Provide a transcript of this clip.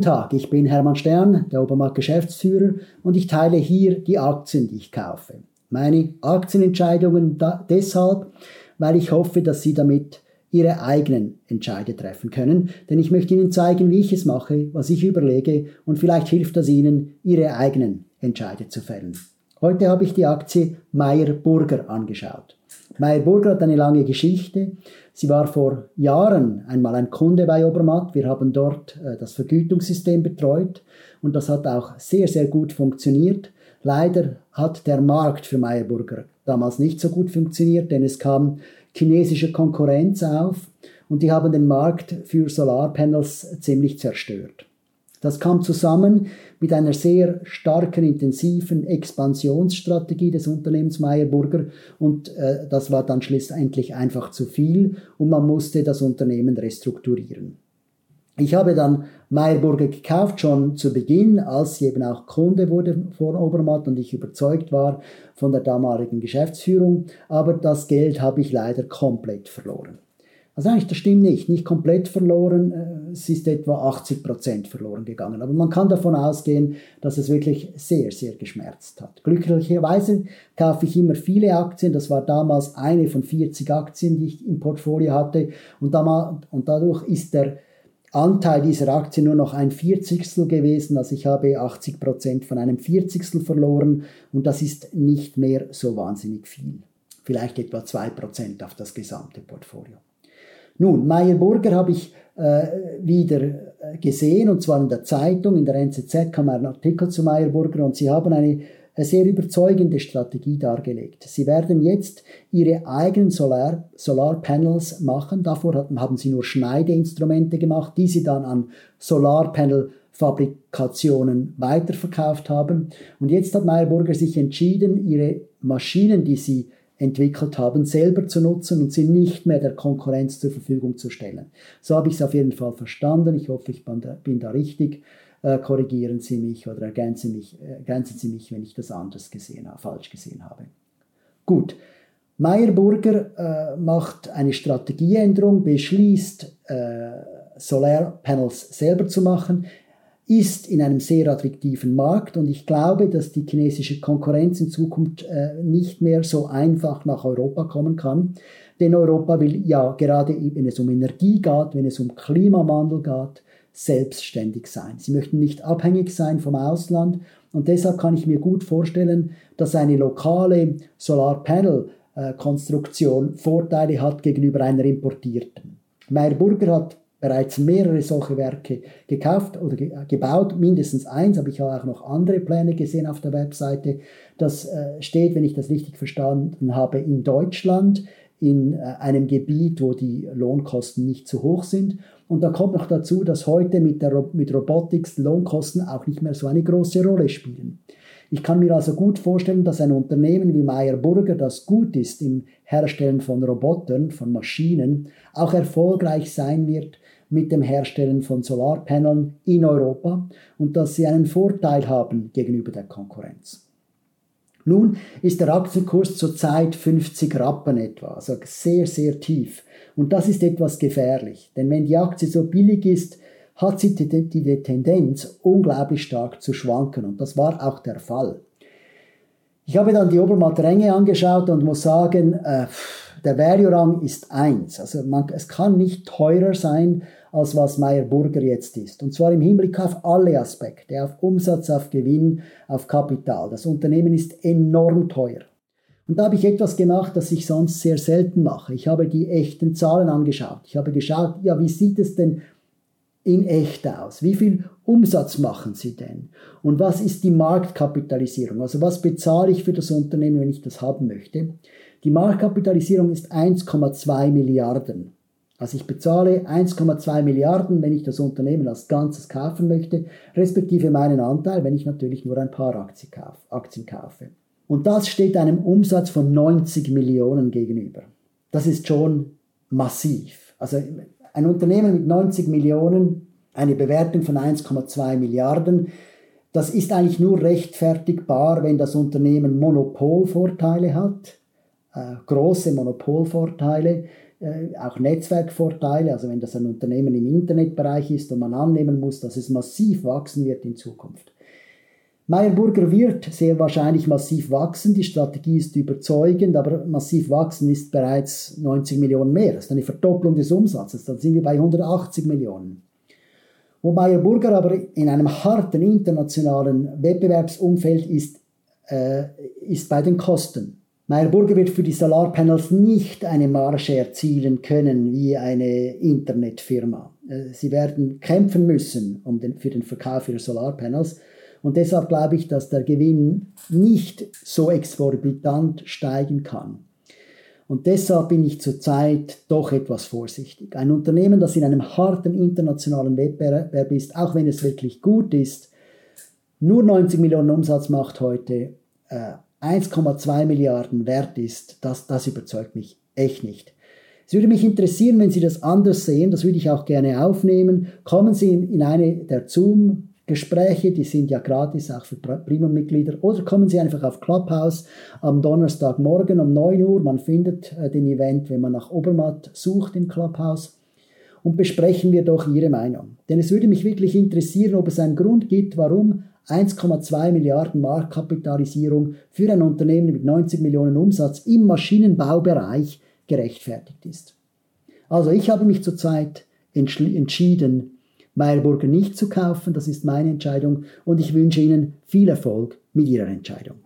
Guten Tag, ich bin Hermann Stern, der Obermarkt Geschäftsführer und ich teile hier die Aktien, die ich kaufe. Meine Aktienentscheidungen deshalb, weil ich hoffe, dass Sie damit Ihre eigenen Entscheide treffen können, denn ich möchte Ihnen zeigen, wie ich es mache, was ich überlege und vielleicht hilft das Ihnen, Ihre eigenen Entscheide zu fällen. Heute habe ich die Aktie Meyer Burger angeschaut. Meyer Burger hat eine lange Geschichte. Sie war vor Jahren einmal ein Kunde bei Obermatt. Wir haben dort äh, das Vergütungssystem betreut und das hat auch sehr, sehr gut funktioniert. Leider hat der Markt für Meyer Burger damals nicht so gut funktioniert, denn es kam chinesische Konkurrenz auf und die haben den Markt für Solarpanels ziemlich zerstört. Das kam zusammen mit einer sehr starken, intensiven Expansionsstrategie des Unternehmens Meyer Burger und äh, das war dann schlussendlich einfach zu viel und man musste das Unternehmen restrukturieren. Ich habe dann Meyer Burger gekauft, schon zu Beginn, als sie eben auch Kunde wurde von Obermatt und ich überzeugt war von der damaligen Geschäftsführung, aber das Geld habe ich leider komplett verloren. Also eigentlich, das stimmt nicht, nicht komplett verloren, äh, es ist etwa 80 Prozent verloren gegangen. Aber man kann davon ausgehen, dass es wirklich sehr, sehr geschmerzt hat. Glücklicherweise kaufe ich immer viele Aktien, das war damals eine von 40 Aktien, die ich im Portfolio hatte und, dadurch ist der Anteil dieser Aktien nur noch ein Vierzigstel gewesen, also ich habe 80 Prozent von einem Vierzigstel verloren und das ist nicht mehr so wahnsinnig viel. Vielleicht etwa 2 Prozent auf das gesamte Portfolio. Nun, Meyer Burger habe ich äh, wieder äh, gesehen, und zwar in der Zeitung, in der NZZ kam ein Artikel zu Meyer Burger und sie haben eine, sehr überzeugende Strategie dargelegt. Sie werden jetzt ihre eigenen Solar, Solarpanels machen. Davor hatten, haben sie nur Schneideinstrumente gemacht, die sie dann an Solarpanel Fabrikationen weiterverkauft haben. Und jetzt hat Meyer Burger sich entschieden, ihre Maschinen, die sie entwickelt haben, selber zu nutzen und sie nicht mehr der Konkurrenz zur Verfügung zu stellen. So habe ich es auf jeden Fall verstanden. Ich hoffe, ich bin da, bin da richtig. Äh, korrigieren Sie mich oder ergänzen, mich, ergänzen Sie mich, wenn ich das anders gesehen habe, falsch gesehen habe. Gut. Meyer Burger äh, macht eine Strategieänderung, beschließt, äh, Solarpanels selber zu machen ist in einem sehr attraktiven Markt und ich glaube, dass die chinesische Konkurrenz in Zukunft äh, nicht mehr so einfach nach Europa kommen kann. Denn Europa will ja gerade, wenn es um Energie geht, wenn es um Klimawandel geht, selbstständig sein. Sie möchten nicht abhängig sein vom Ausland und deshalb kann ich mir gut vorstellen, dass eine lokale Solarpanel-Konstruktion Vorteile hat gegenüber einer importierten. Meyer Burger hat bereits mehrere solche Werke gekauft oder ge gebaut, mindestens eins, aber ich habe auch noch andere Pläne gesehen auf der Webseite. Das äh, steht, wenn ich das richtig verstanden habe, in Deutschland, in äh, einem Gebiet, wo die Lohnkosten nicht zu hoch sind. Und da kommt noch dazu, dass heute mit, der, mit Robotics Lohnkosten auch nicht mehr so eine große Rolle spielen. Ich kann mir also gut vorstellen, dass ein Unternehmen wie Meyer Burger, das gut ist im Herstellen von Robotern, von Maschinen, auch erfolgreich sein wird mit dem Herstellen von Solarpaneln in Europa und dass sie einen Vorteil haben gegenüber der Konkurrenz. Nun ist der Aktienkurs zurzeit 50 Rappen etwa, also sehr, sehr tief. Und das ist etwas gefährlich, denn wenn die Aktie so billig ist, hat sie die, die Tendenz, unglaublich stark zu schwanken. Und das war auch der Fall. Ich habe dann die Obermatt-Ränge angeschaut und muss sagen, äh, der Value-Rang ist 1. Also man, es kann nicht teurer sein, als was Meyer Burger jetzt ist. Und zwar im Hinblick auf alle Aspekte, auf Umsatz, auf Gewinn, auf Kapital. Das Unternehmen ist enorm teuer. Und da habe ich etwas gemacht, das ich sonst sehr selten mache. Ich habe die echten Zahlen angeschaut. Ich habe geschaut, ja, wie sieht es denn in echt aus? Wie viel Umsatz machen Sie denn? Und was ist die Marktkapitalisierung? Also was bezahle ich für das Unternehmen, wenn ich das haben möchte? Die Marktkapitalisierung ist 1,2 Milliarden. Also ich bezahle 1,2 Milliarden, wenn ich das Unternehmen als Ganzes kaufen möchte, respektive meinen Anteil, wenn ich natürlich nur ein paar Aktien kaufe. Und das steht einem Umsatz von 90 Millionen gegenüber. Das ist schon massiv. Also ein Unternehmen mit 90 Millionen, eine Bewertung von 1,2 Milliarden, das ist eigentlich nur rechtfertigbar, wenn das Unternehmen Monopolvorteile hat äh, große Monopolvorteile, äh, auch Netzwerkvorteile, also wenn das ein Unternehmen im Internetbereich ist und man annehmen muss, dass es massiv wachsen wird in Zukunft. Meyer Burger wird sehr wahrscheinlich massiv wachsen. Die Strategie ist überzeugend, aber massiv wachsen ist bereits 90 Millionen mehr. Das ist eine Verdopplung des Umsatzes. Dann sind wir bei 180 Millionen. Wo Meyer Burger aber in einem harten internationalen Wettbewerbsumfeld ist, äh, ist bei den Kosten. Meyer Burger wird für die Solarpanels nicht eine Marge erzielen können wie eine Internetfirma. Äh, sie werden kämpfen müssen um den, für den Verkauf ihrer Solarpanels. Und deshalb glaube ich, dass der Gewinn nicht so exorbitant steigen kann. Und deshalb bin ich zurzeit doch etwas vorsichtig. Ein Unternehmen, das in einem harten internationalen Wettbewerb ist, auch wenn es wirklich gut ist, nur 90 Millionen Umsatz macht heute, äh, 1,2 Milliarden wert ist, das, das überzeugt mich echt nicht. Es würde mich interessieren, wenn Sie das anders sehen, das würde ich auch gerne aufnehmen. Kommen Sie in eine der Zoom-Gespräche, die sind ja gratis, auch für Premium-Mitglieder, oder kommen Sie einfach auf Clubhouse am Donnerstagmorgen um 9 Uhr. Man findet äh, den Event, wenn man nach Obermatt sucht im Clubhouse. Und besprechen wir doch Ihre Meinung. Denn es würde mich wirklich interessieren, ob es einen Grund gibt, warum 1,2 Milliarden Marktkapitalisierung für ein Unternehmen mit 90 Millionen Umsatz im Maschinenbaubereich gerechtfertigt ist. Also ich habe mich zurzeit entschieden, Meyerburger nicht zu kaufen. Das ist meine Entscheidung und ich wünsche Ihnen viel Erfolg mit Ihrer Entscheidung.